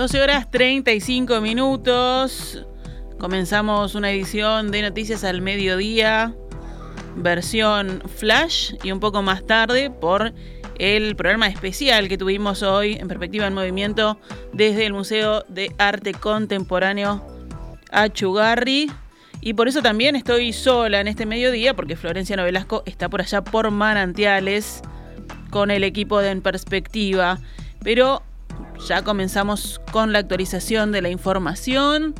12 horas 35 minutos. Comenzamos una edición de Noticias al Mediodía, versión flash y un poco más tarde por el programa especial que tuvimos hoy en Perspectiva en Movimiento desde el Museo de Arte Contemporáneo Achugarri. Y por eso también estoy sola en este mediodía, porque Florencia Novelasco está por allá por Manantiales con el equipo de En Perspectiva. Pero ya comenzamos con la actualización de la información.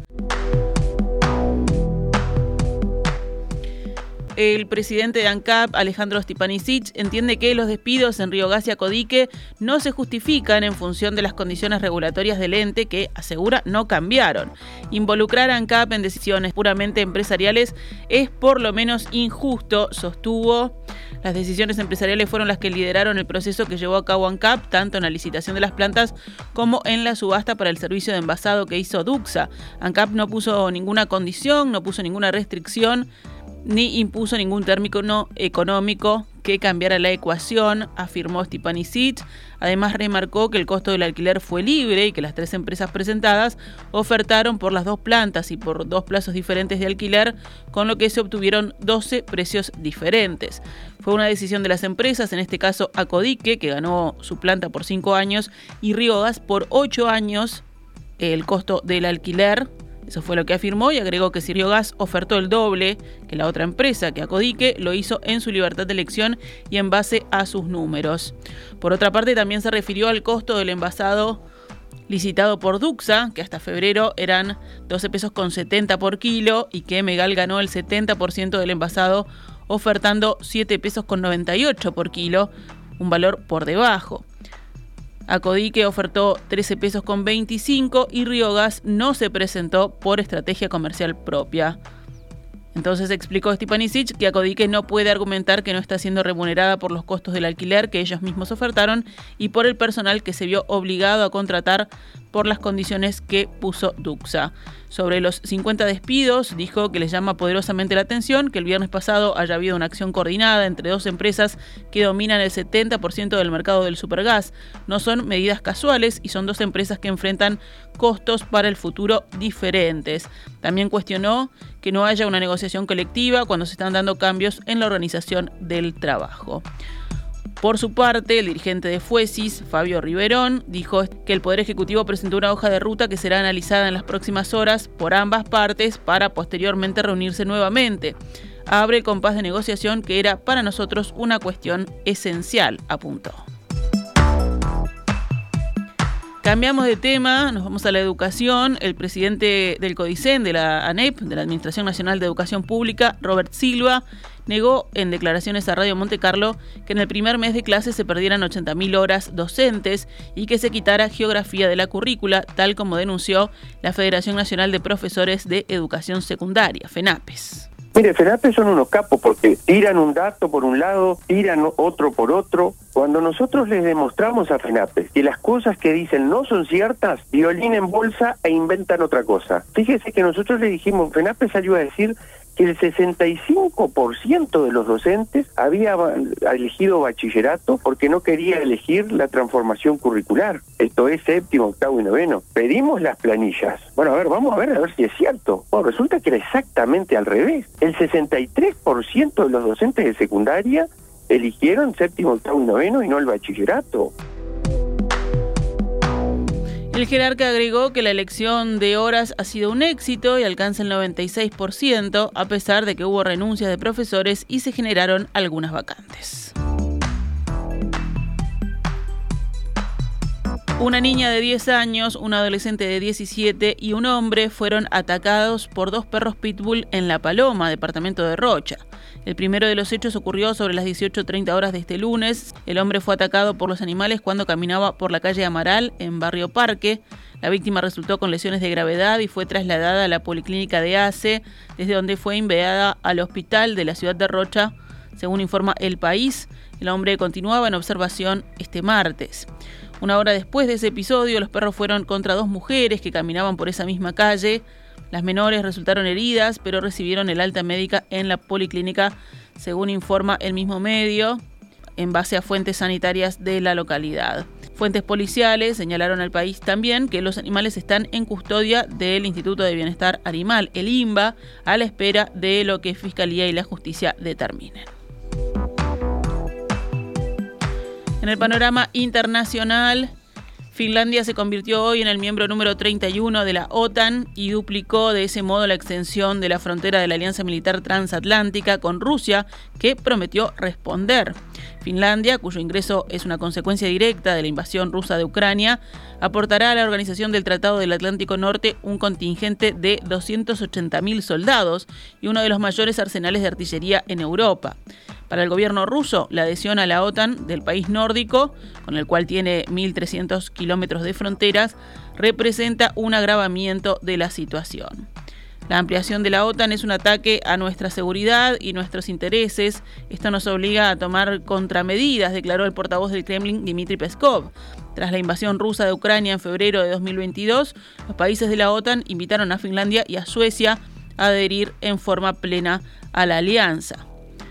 El presidente de ANCAP, Alejandro Stipanisic, entiende que los despidos en Río Gas y no se justifican en función de las condiciones regulatorias del ente que, asegura, no cambiaron. Involucrar a ANCAP en decisiones puramente empresariales es por lo menos injusto, sostuvo. Las decisiones empresariales fueron las que lideraron el proceso que llevó a cabo ANCAP, tanto en la licitación de las plantas como en la subasta para el servicio de envasado que hizo Duxa. ANCAP no puso ninguna condición, no puso ninguna restricción ni impuso ningún térmico no económico que cambiara la ecuación, afirmó Stipanisic. Además, remarcó que el costo del alquiler fue libre y que las tres empresas presentadas ofertaron por las dos plantas y por dos plazos diferentes de alquiler, con lo que se obtuvieron 12 precios diferentes. Fue una decisión de las empresas, en este caso Acodique, que ganó su planta por 5 años, y Riogas por 8 años el costo del alquiler eso fue lo que afirmó y agregó que Sirio Gas ofertó el doble que la otra empresa, que Acodique lo hizo en su libertad de elección y en base a sus números. Por otra parte, también se refirió al costo del envasado licitado por Duxa, que hasta febrero eran 12 pesos con 70 por kilo y que Megal ganó el 70% del envasado ofertando 7 pesos con 98 por kilo, un valor por debajo. Acodique ofertó 13 pesos con 25 y Riogas no se presentó por estrategia comercial propia. Entonces explicó Stipanisic que Acodique no puede argumentar que no está siendo remunerada por los costos del alquiler que ellos mismos ofertaron y por el personal que se vio obligado a contratar por las condiciones que puso Duxa. Sobre los 50 despidos, dijo que les llama poderosamente la atención que el viernes pasado haya habido una acción coordinada entre dos empresas que dominan el 70% del mercado del supergas. No son medidas casuales y son dos empresas que enfrentan costos para el futuro diferentes. También cuestionó que no haya una negociación colectiva cuando se están dando cambios en la organización del trabajo. Por su parte, el dirigente de Fuesis, Fabio Riverón, dijo que el Poder Ejecutivo presentó una hoja de ruta que será analizada en las próximas horas por ambas partes para posteriormente reunirse nuevamente. Abre el compás de negociación que era para nosotros una cuestión esencial, apuntó. Cambiamos de tema, nos vamos a la educación. El presidente del CODICEN, de la ANEP, de la Administración Nacional de Educación Pública, Robert Silva, negó en declaraciones a Radio Monte Carlo que en el primer mes de clase se perdieran 80.000 horas docentes y que se quitara geografía de la currícula, tal como denunció la Federación Nacional de Profesores de Educación Secundaria, FENAPES. Mire, FENAPES son unos capos porque tiran un dato por un lado, tiran otro por otro. Cuando nosotros les demostramos a FENAPES que las cosas que dicen no son ciertas, violín en bolsa e inventan otra cosa. Fíjese que nosotros le dijimos, FENAPES salió a decir el 65% de los docentes había elegido bachillerato porque no quería elegir la transformación curricular. Esto es séptimo, octavo y noveno. Pedimos las planillas. Bueno, a ver, vamos a ver a ver si es cierto. Bueno, resulta que era exactamente al revés. El 63% de los docentes de secundaria eligieron séptimo, octavo y noveno y no el bachillerato. El jerarca agregó que la elección de horas ha sido un éxito y alcanza el 96%, a pesar de que hubo renuncias de profesores y se generaron algunas vacantes. Una niña de 10 años, un adolescente de 17 y un hombre fueron atacados por dos perros pitbull en La Paloma, departamento de Rocha. El primero de los hechos ocurrió sobre las 18.30 horas de este lunes. El hombre fue atacado por los animales cuando caminaba por la calle Amaral, en Barrio Parque. La víctima resultó con lesiones de gravedad y fue trasladada a la policlínica de ACE, desde donde fue enviada al hospital de la ciudad de Rocha. Según informa El País, el hombre continuaba en observación este martes. Una hora después de ese episodio, los perros fueron contra dos mujeres que caminaban por esa misma calle. Las menores resultaron heridas, pero recibieron el alta médica en la policlínica, según informa el mismo medio, en base a fuentes sanitarias de la localidad. Fuentes policiales señalaron al país también que los animales están en custodia del Instituto de Bienestar Animal, el INBA, a la espera de lo que Fiscalía y la Justicia determinen. En el panorama internacional, Finlandia se convirtió hoy en el miembro número 31 de la OTAN y duplicó de ese modo la extensión de la frontera de la Alianza Militar Transatlántica con Rusia, que prometió responder. Finlandia, cuyo ingreso es una consecuencia directa de la invasión rusa de Ucrania, aportará a la Organización del Tratado del Atlántico Norte un contingente de 280.000 soldados y uno de los mayores arsenales de artillería en Europa. Para el gobierno ruso, la adhesión a la OTAN del país nórdico, con el cual tiene 1.300 kilómetros de fronteras, representa un agravamiento de la situación. La ampliación de la OTAN es un ataque a nuestra seguridad y nuestros intereses. Esto nos obliga a tomar contramedidas, declaró el portavoz del Kremlin, Dmitry Peskov. Tras la invasión rusa de Ucrania en febrero de 2022, los países de la OTAN invitaron a Finlandia y a Suecia a adherir en forma plena a la alianza.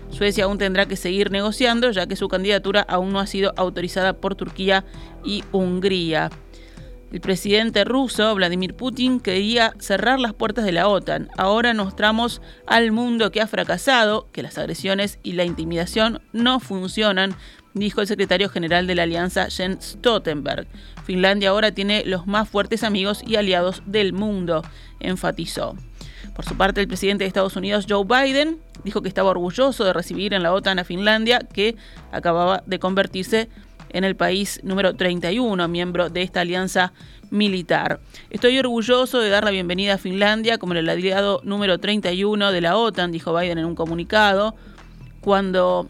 Suecia aún tendrá que seguir negociando, ya que su candidatura aún no ha sido autorizada por Turquía y Hungría. El presidente ruso, Vladimir Putin, quería cerrar las puertas de la OTAN. Ahora mostramos al mundo que ha fracasado, que las agresiones y la intimidación no funcionan, dijo el secretario general de la alianza Jens Stoltenberg. Finlandia ahora tiene los más fuertes amigos y aliados del mundo, enfatizó. Por su parte, el presidente de Estados Unidos, Joe Biden, dijo que estaba orgulloso de recibir en la OTAN a Finlandia, que acababa de convertirse en el país número 31, miembro de esta alianza militar. Estoy orgulloso de dar la bienvenida a Finlandia como el aliado número 31 de la OTAN, dijo Biden en un comunicado, cuando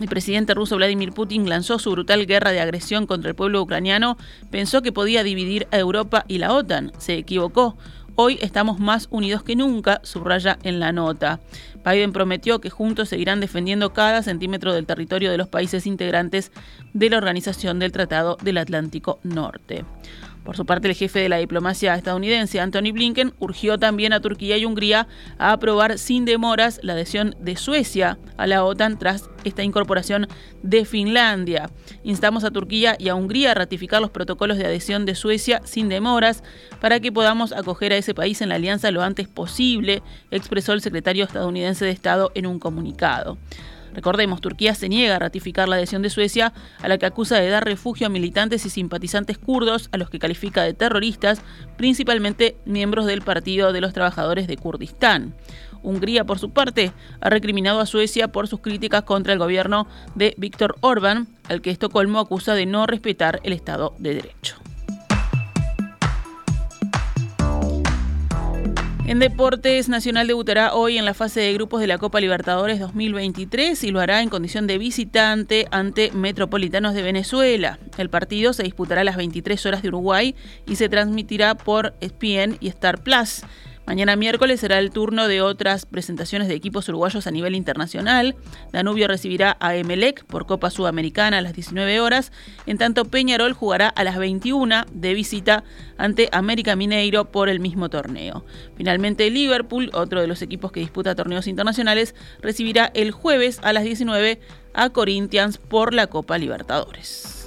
el presidente ruso Vladimir Putin lanzó su brutal guerra de agresión contra el pueblo ucraniano, pensó que podía dividir a Europa y la OTAN. Se equivocó. Hoy estamos más unidos que nunca, subraya en la nota. Biden prometió que juntos seguirán defendiendo cada centímetro del territorio de los países integrantes de la Organización del Tratado del Atlántico Norte. Por su parte, el jefe de la diplomacia estadounidense, Anthony Blinken, urgió también a Turquía y Hungría a aprobar sin demoras la adhesión de Suecia a la OTAN tras esta incorporación de Finlandia. Instamos a Turquía y a Hungría a ratificar los protocolos de adhesión de Suecia sin demoras para que podamos acoger a ese país en la alianza lo antes posible, expresó el secretario estadounidense de Estado en un comunicado. Recordemos, Turquía se niega a ratificar la adhesión de Suecia, a la que acusa de dar refugio a militantes y simpatizantes kurdos, a los que califica de terroristas, principalmente miembros del Partido de los Trabajadores de Kurdistán. Hungría, por su parte, ha recriminado a Suecia por sus críticas contra el gobierno de Víctor Orbán, al que Estocolmo acusa de no respetar el Estado de Derecho. En deportes, Nacional debutará hoy en la fase de grupos de la Copa Libertadores 2023 y lo hará en condición de visitante ante Metropolitanos de Venezuela. El partido se disputará a las 23 horas de Uruguay y se transmitirá por ESPN y Star Plus. Mañana miércoles será el turno de otras presentaciones de equipos uruguayos a nivel internacional. Danubio recibirá a Emelec por Copa Sudamericana a las 19 horas, en tanto Peñarol jugará a las 21 de visita ante América Mineiro por el mismo torneo. Finalmente Liverpool, otro de los equipos que disputa torneos internacionales, recibirá el jueves a las 19 a Corinthians por la Copa Libertadores.